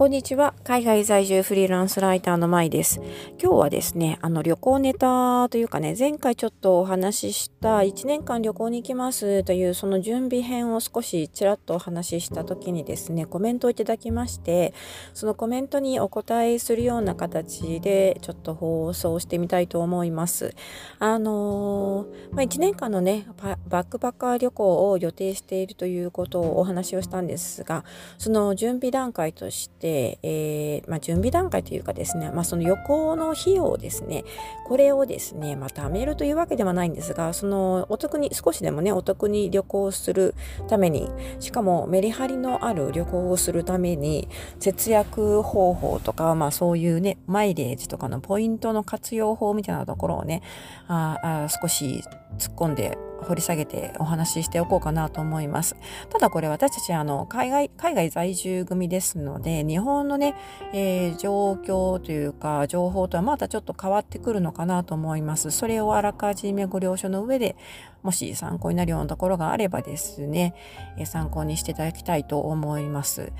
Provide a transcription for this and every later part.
こんにちは。海外在住フリーランスライターのまいです。今日はですね、あの旅行ネタというかね、前回ちょっとお話しした1年間旅行に行きますというその準備編を少しちらっとお話しした時にですね、コメントをいただきまして、そのコメントにお答えするような形でちょっと放送してみたいと思います。あのー、まあ、1年間のね、バックパッカー旅行を予定しているということをお話をしたんですが、その準備段階として、で、えー、まあ、準備段階というかですね、まあ、その旅行の費用ですね、これをですね、まあ、貯めるというわけではないんですが、そのお得に、少しでもね、お得に旅行するために、しかもメリハリのある旅行をするために、節約方法とか、まあ、そういうね、マイレージとかのポイントの活用法みたいなところをね、ああ少し突っ込んで掘り下げてお話ししておこうかなと思います。ただこれ私たちあの海外海外在住組ですので日本のね、えー、状況というか情報とはまたちょっと変わってくるのかなと思います。それをあらかじめご了承の上でもし参考になるようなところがあればですね、えー、参考にしていただきたいと思います。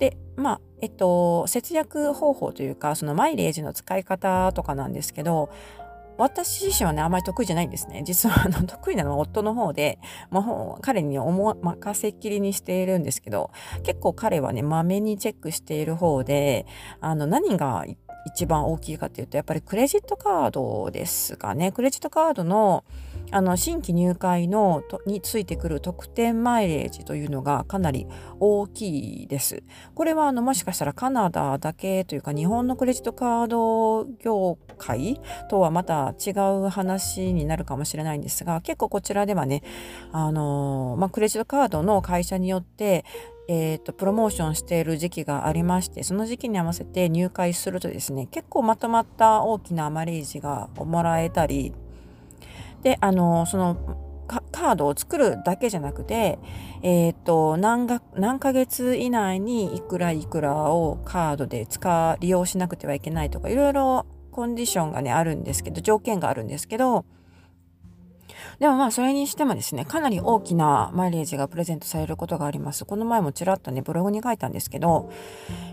で、まあ、えっと、節約方法というか、そのマイレージの使い方とかなんですけど、私自身はね、あまり得意じゃないんですね。実は、あの、得意なのは夫の方で、まあ、彼に思任せっきりにしているんですけど、結構彼はね、まめにチェックしている方で、あの、何が一番大きいかっていうと、やっぱりクレジットカードですかね。クレジットカードの、あの新規入会のについてくる特典マイレージというのがかなり大きいです。これはあのもしかしたらカナダだけというか日本のクレジットカード業界とはまた違う話になるかもしれないんですが結構こちらではねあの、まあ、クレジットカードの会社によってえーと、プロモーションしている時期がありましてその時期に合わせて入会するとですね結構まとまった大きなマレージがもらえたりであのそのカードを作るだけじゃなくて、えっ、ー、と何が何ヶ月以内にいくらいくらをカードで使う利用しなくてはいけないとかいろいろコンディションがねあるんですけど条件があるんですけどでもまあそれにしてもですねかなり大きなマイレージがプレゼントされることがあります。この前もちらっとねブログに書いたんですけど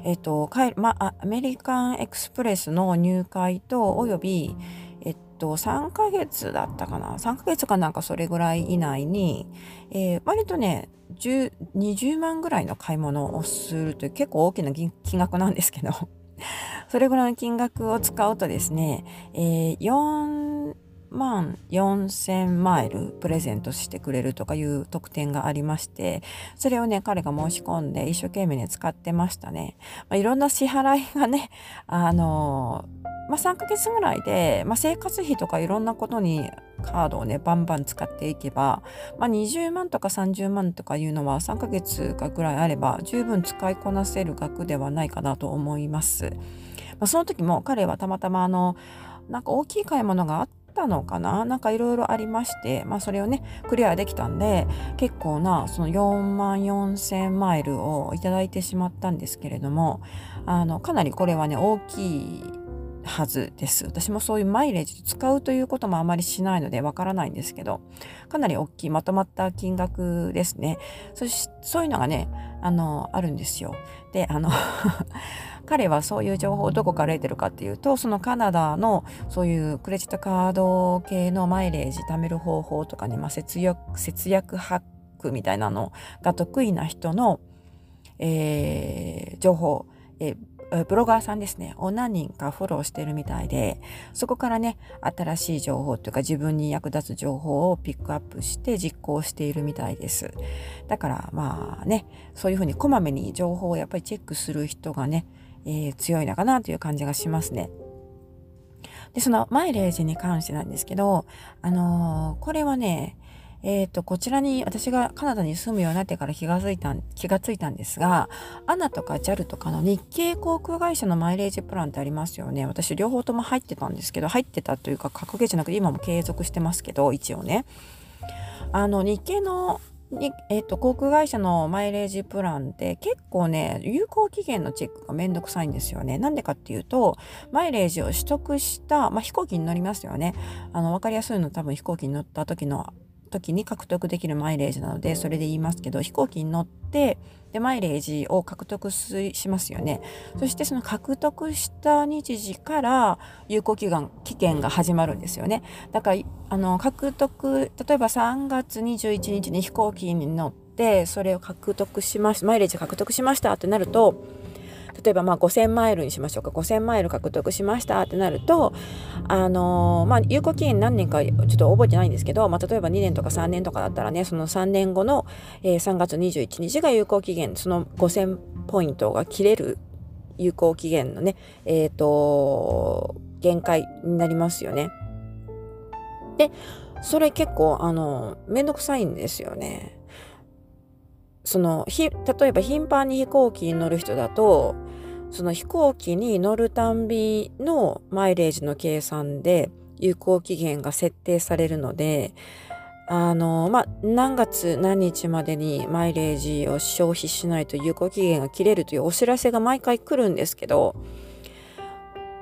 えっ、ー、とまあアメリカンエクスプレスの入会とおよびえっと、3ヶ月だったかな ?3 ヶ月かなんかそれぐらい以内に、えー、割とね、20万ぐらいの買い物をするという結構大きな金額なんですけど、それぐらいの金額を使うとですね、えー、万4000マイルプレゼントしてくれるとかいう特典がありまして、それをね、彼が申し込んで一生懸命ね、使ってましたね。まあ、いろんな支払いがね、あのまあ、3ヶ月ぐらいで、まあ、生活費とかいろんなことにカードをねバンバン使っていけば、まあ、20万とか30万とかいうのは3ヶ月かぐらいあれば十分使いこなせる額ではないかなと思います。まあ、その時も彼はたまたまあのなんか大きい買い物があってたのかな？なんかいろいろありまして、まあ、それをねクリアできたんで結構なその4万4000マイルをいただいてしまったんですけれどもあのかなりこれはね大きいはずです。私もそういうマイレージ使うということもあまりしないのでわからないんですけど、かなり大きいまとまった金額ですね。そしそういうのがね、あの、あるんですよ。で、あの 彼はそういう情報をどこから得てるかっていうと、そのカナダのそういうクレジットカード系のマイレージ貯める方法とかね、まあ、節約、節約ハックみたいなのが得意な人の、えー、情報、えーブロガーさんですね、を何人かフォローしてるみたいで、そこからね、新しい情報というか自分に役立つ情報をピックアップして実行しているみたいです。だからまあね、そういうふうにこまめに情報をやっぱりチェックする人がね、えー、強いのかなという感じがしますね。で、そのマイレージに関してなんですけど、あのー、これはね、えっ、ー、と、こちらに私がカナダに住むようになってから気がついた気がついたんですが、ANA とか JAL とかの日系航空会社のマイレージプランってありますよね。私両方とも入ってたんですけど、入ってたというか格ゲーじゃなくて今も継続してますけど、一応ね。あの、日系のに、えっ、ー、と、航空会社のマイレージプランって結構ね、有効期限のチェックがめんどくさいんですよね。なんでかっていうと、マイレージを取得した、まあ、飛行機に乗りますよね。あの、わかりやすいの多分飛行機に乗った時の時に獲得できるマイレージなのでそれで言いますけど飛行機に乗ってでマイレージを獲得しますよね。そしてその獲得した日時から有効期間期限が始まるんですよね。だからあの獲得例えば3月21日に飛行機に乗ってそれを獲得しましたマイレージ獲得しましたってなると例えばまあ5000マイルにしましょうか5000マイル獲得しましたってなるとあのー、まあ有効期限何年かちょっと覚えてないんですけど、まあ、例えば2年とか3年とかだったらねその3年後の、えー、3月21日が有効期限その5000ポイントが切れる有効期限のねえっ、ー、と限界になりますよね。でそれ結構あのめんどくさいんですよね。そのひ例えば頻繁に飛行機に乗る人だとその飛行機に乗るたんびのマイレージの計算で有効期限が設定されるのであのまあ何月何日までにマイレージを消費しないと有効期限が切れるというお知らせが毎回来るんですけど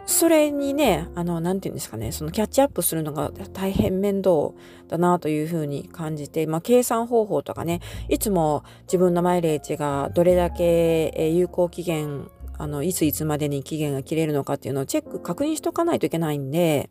それにね、あの、なんていうんですかね、そのキャッチアップするのが大変面倒だなというふうに感じて、まあ、計算方法とかね、いつも自分のマイレージがどれだけ有効期限、あの、いついつまでに期限が切れるのかっていうのをチェック、確認しとかないといけないんで、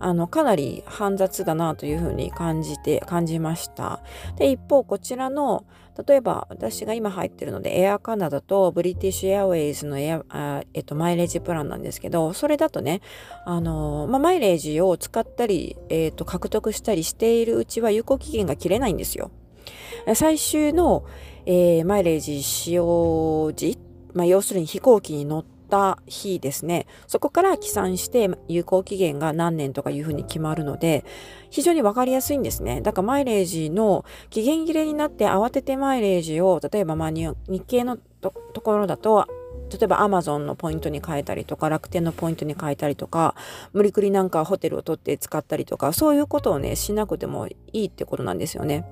あの、かなり煩雑だなというふうに感じて、感じました。で、一方、こちらの、例えば私が今入ってるのでエアカナダとブリティッシュエアウェイズのエアあ、えっと、マイレージプランなんですけどそれだとねあの、まあ、マイレージを使ったり、えっと、獲得したりしているうちは有効期限が切れないんですよ。最終の、えー、マイレージ使用時、まあ、要するに飛行機に乗った日ですねそこから起算して有効期限が何年とかいうふうに決まるので非常に分かりやすいんですねだからマイレージの期限切れになって慌ててマイレージを例えばまあ日系のところだと例えばアマゾンのポイントに変えたりとか楽天のポイントに変えたりとか無理くりなんかホテルを取って使ったりとかそういうことをねしなくてもいいってことなんですよね。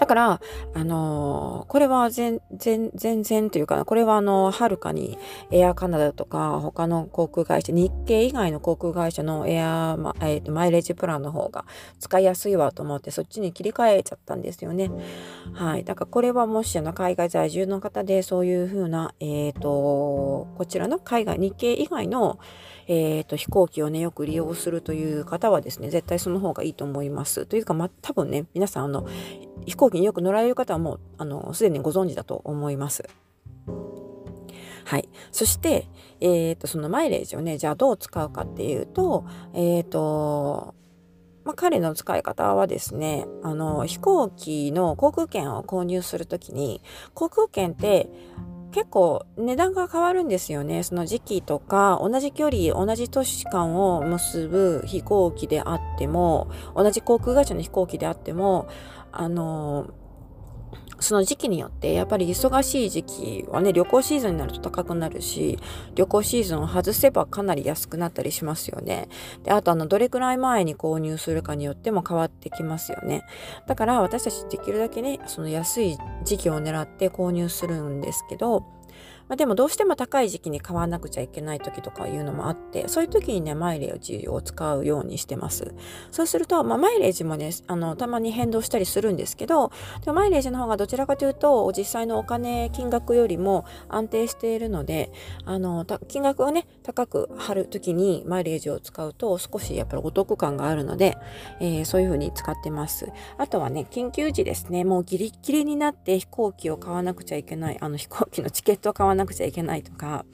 だから、あのー、これは全然、全然というか、これはあの、はるかにエアカナダとか他の航空会社、日系以外の航空会社のエア、まえー、マイレージプランの方が使いやすいわと思って、そっちに切り替えちゃったんですよね。はい。だからこれはもしあの、海外在住の方でそういうふうな、えっ、ー、と、こちらの海外、日系以外の、えーと、飛行機をねよく利用するという方はですね絶対その方がいいと思います。というか、ま、多分ね皆さんあの飛行機によく乗られる方はもうあのすでにご存知だと思います。はい。そして、え、ー、と、そのマイレージをね、じゃあどう使うかっていうと、え、ー、と、まあ、彼の使い方はですね、あの、飛行機の航空券を購入するときに、航空券って、結構値段が変わるんですよね。その時期とか、同じ距離、同じ都市間を結ぶ飛行機であっても、同じ航空会社の飛行機であっても、あの、その時期によってやっぱり忙しい時期はね旅行シーズンになると高くなるし旅行シーズンを外せばかなり安くなったりしますよね。であとあのどれくらい前に購入するかによっても変わってきますよね。だから私たちできるだけねその安い時期を狙って購入するんですけどまあ、でもどうしても高い時期に買わなくちゃいけない時とかいうのもあって、そういう時にね、マイレージを使うようにしてます。そうすると、まあ、マイレージもね、あの、たまに変動したりするんですけど、でもマイレージの方がどちらかというと、実際のお金、金額よりも安定しているので、あの、金額をね、高く貼る時にマイレージを使うと少しやっぱりお得感があるので、えー、そういう風に使ってます。あとはね、緊急時ですね、もうギリギリになって飛行機を買わなくちゃいけない、あの飛行機のチケットを買わなくちゃいけないとか、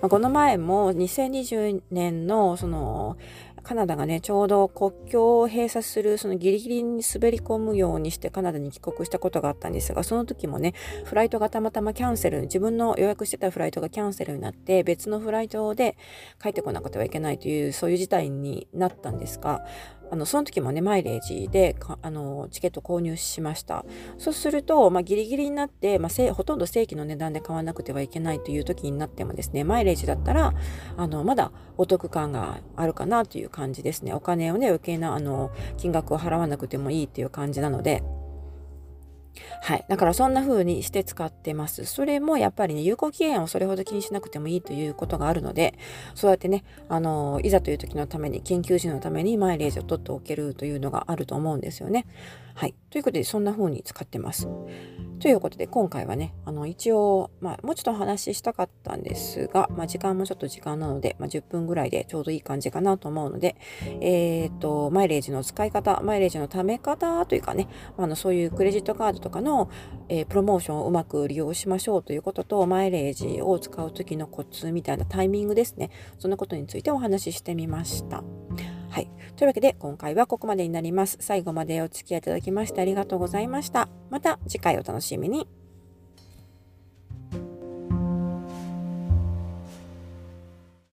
まあ、この前も2020年のそのカナダがね、ちょうど国境を閉鎖する、そのギリギリに滑り込むようにしてカナダに帰国したことがあったんですが、その時もね、フライトがたまたまキャンセル、自分の予約してたフライトがキャンセルになって、別のフライトで帰ってこなくてはいけないという、そういう事態になったんですが、あのその時もねマイレージであのチケット購入しました。そうすると、まあ、ギリギリになって、まあ、ほとんど正規の値段で買わなくてはいけないという時になってもですねマイレージだったらあのまだお得感があるかなという感じですね。お金をね余計なあの金額を払わなくてもいいっていう感じなので。はい。だからそんな風にして使ってます。それもやっぱりね、有効期限をそれほど気にしなくてもいいということがあるので、そうやってね、あの、いざという時のために、研究時のためにマイレージを取っておけるというのがあると思うんですよね。はい。ということで、そんな風に使ってます。ということで、今回はね、あの、一応、まあ、もうちょっとお話ししたかったんですが、まあ、時間もちょっと時間なので、まあ、10分ぐらいでちょうどいい感じかなと思うので、え、ー、と、マイレージの使い方、マイレージの貯め方というかね、あの、そういうクレジットカードとかの、えー、プロモーションをうまく利用しましょうということと、マイレージを使う時のコツみたいなタイミングですね。そんなことについてお話ししてみました。はい。というわけで、今回はここまでになります。最後までお付き合いいただきましてありがとうございました。また次回お楽しみに。